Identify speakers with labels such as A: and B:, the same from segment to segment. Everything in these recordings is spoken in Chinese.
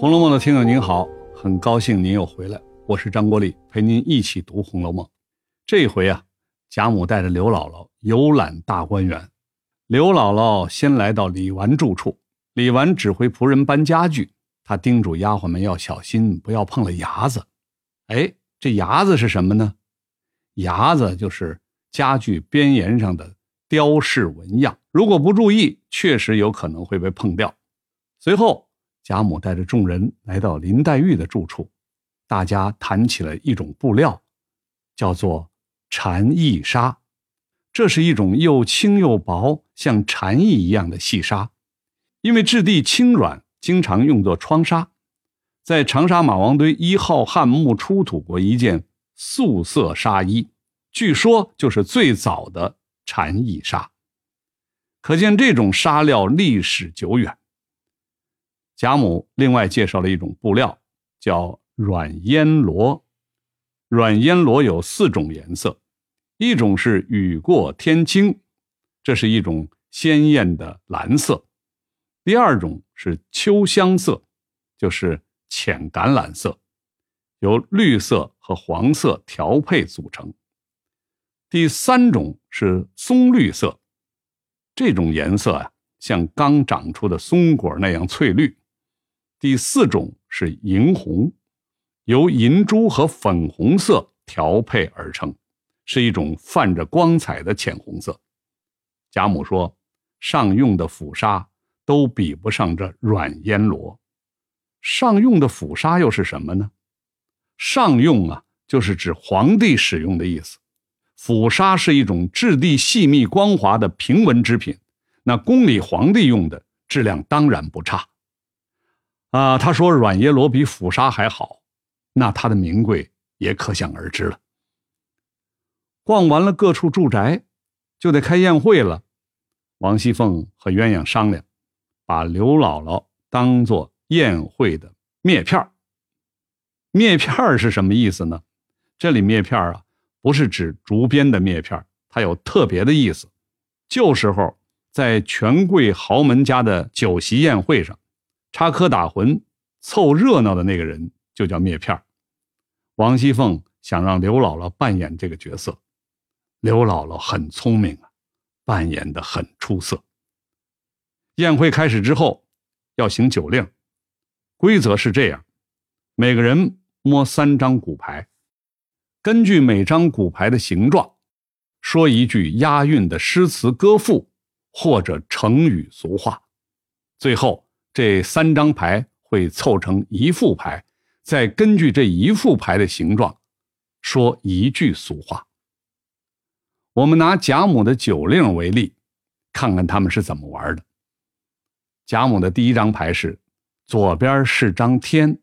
A: 红楼梦》的听友您好，很高兴您又回来，我是张国立，陪您一起读《红楼梦》。这回啊，贾母带着刘姥姥游览大观园。刘姥姥先来到李纨住处，李纨指挥仆人搬家具，她叮嘱丫鬟们要小心，不要碰了牙子。哎，这牙子是什么呢？牙子就是家具边沿上的雕饰纹样，如果不注意，确实有可能会被碰掉。随后。贾母带着众人来到林黛玉的住处，大家谈起了一种布料，叫做蝉翼纱。这是一种又轻又薄，像蝉翼一样的细纱，因为质地轻软，经常用作窗纱。在长沙马王堆一号汉墓出土过一件素色纱衣，据说就是最早的蝉翼纱，可见这种纱料历史久远。贾母另外介绍了一种布料，叫软烟罗。软烟罗有四种颜色，一种是雨过天青，这是一种鲜艳的蓝色；第二种是秋香色，就是浅橄榄色，由绿色和黄色调配组成；第三种是松绿色，这种颜色啊，像刚长出的松果那样翠绿。第四种是银红，由银珠和粉红色调配而成，是一种泛着光彩的浅红色。贾母说：“上用的 phủ 纱都比不上这软烟罗。上用的 phủ 纱又是什么呢？上用啊，就是指皇帝使用的意思。phủ 纱是一种质地细密光滑的平纹织品，那宫里皇帝用的质量当然不差。”啊，他说软耶罗比府纱还好，那他的名贵也可想而知了。逛完了各处住宅，就得开宴会了。王熙凤和鸳鸯商量，把刘姥姥当做宴会的篾片儿。篾片儿是什么意思呢？这里篾片儿啊，不是指竹编的篾片，它有特别的意思。旧时候在权贵豪门家的酒席宴会上。插科打诨、凑热闹的那个人就叫篾片王熙凤想让刘姥姥扮演这个角色，刘姥姥很聪明啊，扮演的很出色。宴会开始之后，要行酒令，规则是这样：每个人摸三张骨牌，根据每张骨牌的形状，说一句押韵的诗词歌赋或者成语俗话，最后。这三张牌会凑成一副牌，再根据这一副牌的形状，说一句俗话。我们拿贾母的酒令为例，看看他们是怎么玩的。贾母的第一张牌是左边是张天，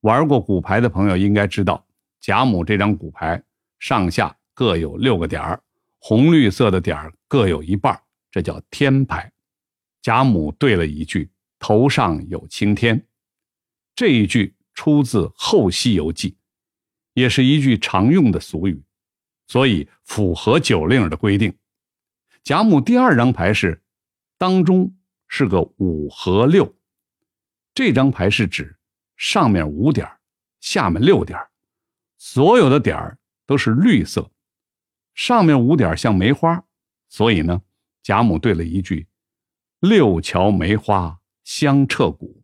A: 玩过骨牌的朋友应该知道，贾母这张骨牌上下各有六个点儿，红绿色的点儿各有一半，这叫天牌。贾母对了一句。头上有青天，这一句出自《后西游记》，也是一句常用的俗语，所以符合酒令的规定。贾母第二张牌是，当中是个五和六，这张牌是指上面五点，下面六点，所有的点都是绿色，上面五点像梅花，所以呢，贾母对了一句：“六桥梅花。”香彻骨，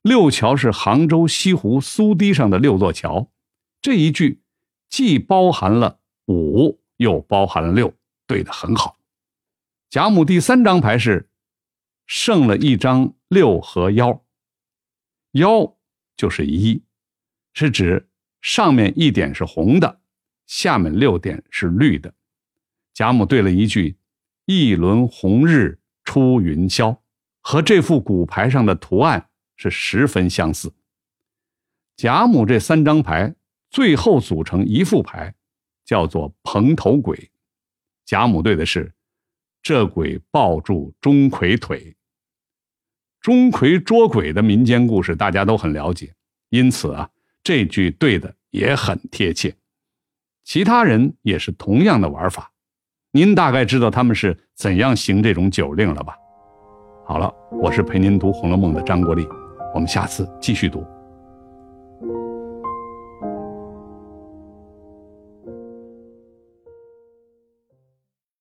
A: 六桥是杭州西湖苏堤上的六座桥。这一句既包含了五，又包含了六，对的很好。贾母第三张牌是剩了一张六和幺，幺就是一，是指上面一点是红的，下面六点是绿的。贾母对了一句：“一轮红日出云霄。”和这副骨牌上的图案是十分相似。贾母这三张牌最后组成一副牌，叫做蓬头鬼。贾母对的是，这鬼抱住钟馗腿。钟馗捉鬼的民间故事大家都很了解，因此啊，这句对的也很贴切。其他人也是同样的玩法，您大概知道他们是怎样行这种酒令了吧？好了，我是陪您读《红楼梦》的张国立，我们下次继续读。